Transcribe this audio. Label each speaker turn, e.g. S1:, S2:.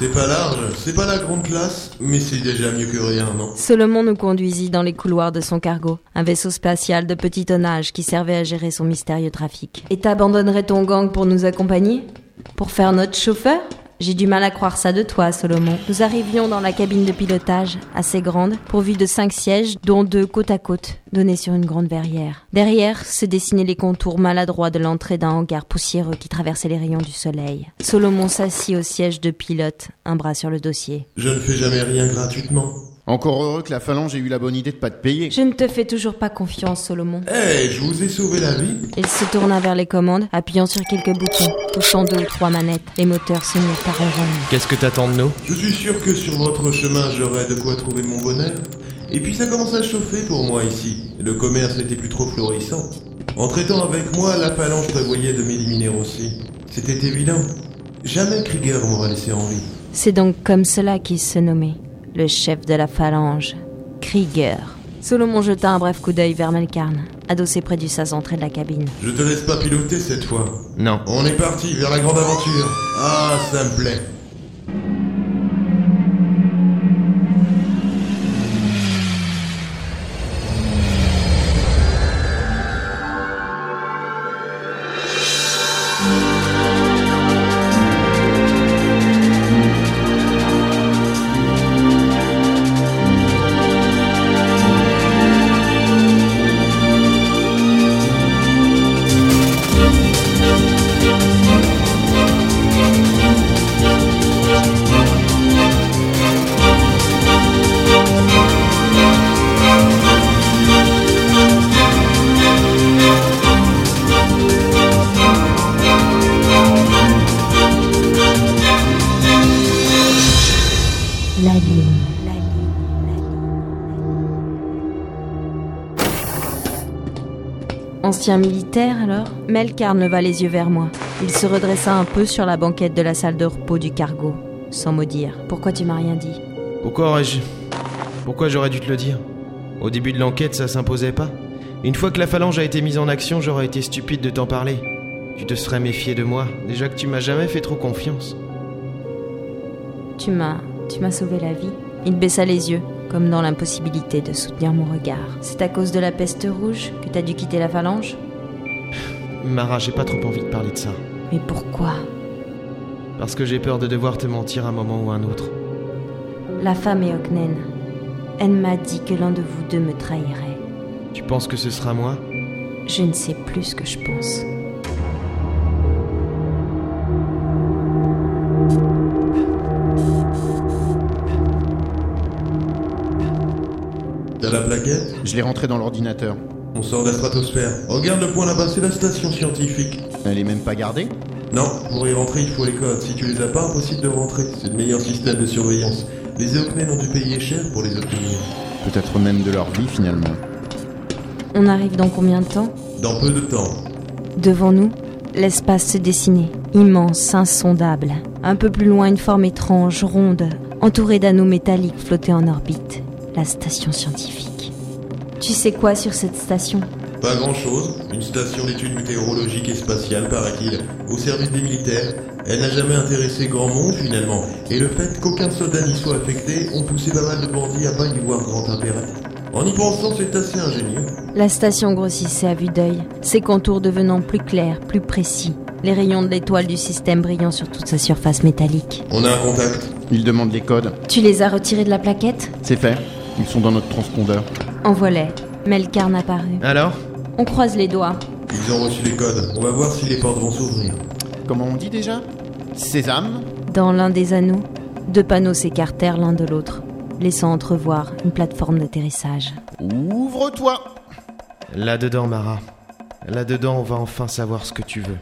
S1: C'est pas large, c'est pas la grande classe, mais c'est déjà mieux que rien, non
S2: Solomon nous conduisit dans les couloirs de son cargo, un vaisseau spatial de petit tonnage qui servait à gérer son mystérieux trafic. Et t'abandonnerais ton gang pour nous accompagner? Pour faire notre chauffeur? J'ai du mal à croire ça de toi, Solomon. Nous arrivions dans la cabine de pilotage, assez grande, pourvue de cinq sièges, dont deux côte à côte, donnés sur une grande verrière. Derrière se dessinaient les contours maladroits de l'entrée d'un hangar poussiéreux qui traversait les rayons du soleil. Solomon s'assit au siège de pilote, un bras sur le dossier.
S1: Je ne fais jamais rien gratuitement.
S3: Encore heureux que la phalange ait eu la bonne idée de pas te payer.
S2: Je ne te fais toujours pas confiance, Solomon.
S1: Eh, je vous ai sauvé la vie.
S2: Il se tourna vers les commandes, appuyant sur quelques boutons, touchant deux ou trois manettes. Les moteurs se mirent à ronronner.
S4: Qu'est-ce que t'attends de nous?
S1: Je suis sûr que sur votre chemin, j'aurai de quoi trouver mon bonheur. Et puis ça commence à chauffer pour moi ici. Le commerce n'était plus trop florissant. En traitant avec moi, la phalange prévoyait de m'éliminer aussi. C'était évident. Jamais Krieger m'aurait laissé en vie.
S2: C'est donc comme cela qu'il se nommait, le chef de la phalange, Krieger. Solomon jeta un bref coup d'œil vers Melkarn, adossé près du sas entrée de la cabine.
S1: Je te laisse pas piloter cette fois.
S4: Non.
S1: On est parti vers la grande aventure. Ah, ça me plaît.
S2: Ancien militaire alors, Melkarn leva les yeux vers moi. Il se redressa un peu sur la banquette de la salle de repos du cargo, sans mot dire. Pourquoi tu m'as rien dit?
S4: Pourquoi aurais-je. Pourquoi j'aurais dû te le dire? Au début de l'enquête, ça s'imposait pas. Une fois que la phalange a été mise en action, j'aurais été stupide de t'en parler. Tu te serais méfié de moi, déjà que tu m'as jamais fait trop confiance.
S2: Tu m'as. Tu m'as sauvé la vie. Il baissa les yeux, comme dans l'impossibilité de soutenir mon regard. C'est à cause de la peste rouge que t'as dû quitter la phalange
S4: Mara, j'ai pas trop envie de parler de ça.
S2: Mais pourquoi?
S4: Parce que j'ai peur de devoir te mentir un moment ou un autre.
S2: La femme est Oknen. Elle m'a dit que l'un de vous deux me trahirait.
S4: Tu penses que ce sera moi?
S2: Je ne sais plus ce que je pense.
S1: T'as la plaquette
S3: Je l'ai rentré dans l'ordinateur.
S1: On sort de la stratosphère. Regarde le point là-bas, c'est la station scientifique.
S3: Elle est même pas gardée
S1: Non, pour y rentrer, il faut les codes. Si tu les as pas, impossible de rentrer. C'est le meilleur système de surveillance. Les Eoknen ont dû payer cher pour les obtenir.
S3: Peut-être même de leur vie finalement.
S2: On arrive dans combien de temps
S1: Dans peu de temps.
S2: Devant nous, l'espace se dessinait, immense, insondable. Un peu plus loin, une forme étrange, ronde, entourée d'anneaux métalliques flottait en orbite. La station scientifique. Tu sais quoi sur cette station?
S1: Pas grand-chose. Une station d'études météorologiques et spatiales, paraît-il, au service des militaires. Elle n'a jamais intéressé grand monde finalement. Et le fait qu'aucun soldat n'y soit affecté ont poussé pas mal de bandits à pas y voir grand intérêt. En y pensant, c'est assez ingénieux.
S2: La station grossissait à vue d'œil, ses contours devenant plus clairs, plus précis, les rayons de l'étoile du système brillant sur toute sa surface métallique.
S1: On a un contact.
S3: Il demande les codes.
S2: Tu les as retirés de la plaquette?
S3: C'est fait. Ils sont dans notre transpondeur.
S2: Envoie-les. Melkarn apparut.
S4: Alors?
S2: On croise les doigts.
S1: Ils ont reçu les codes. On va voir si les portes vont s'ouvrir.
S3: Comment on dit déjà? Sésame?
S2: Dans l'un des anneaux, deux panneaux s'écartèrent l'un de l'autre, laissant entrevoir une plateforme d'atterrissage.
S3: Ouvre-toi
S4: Là-dedans, Mara. Là-dedans, on va enfin savoir ce que tu veux.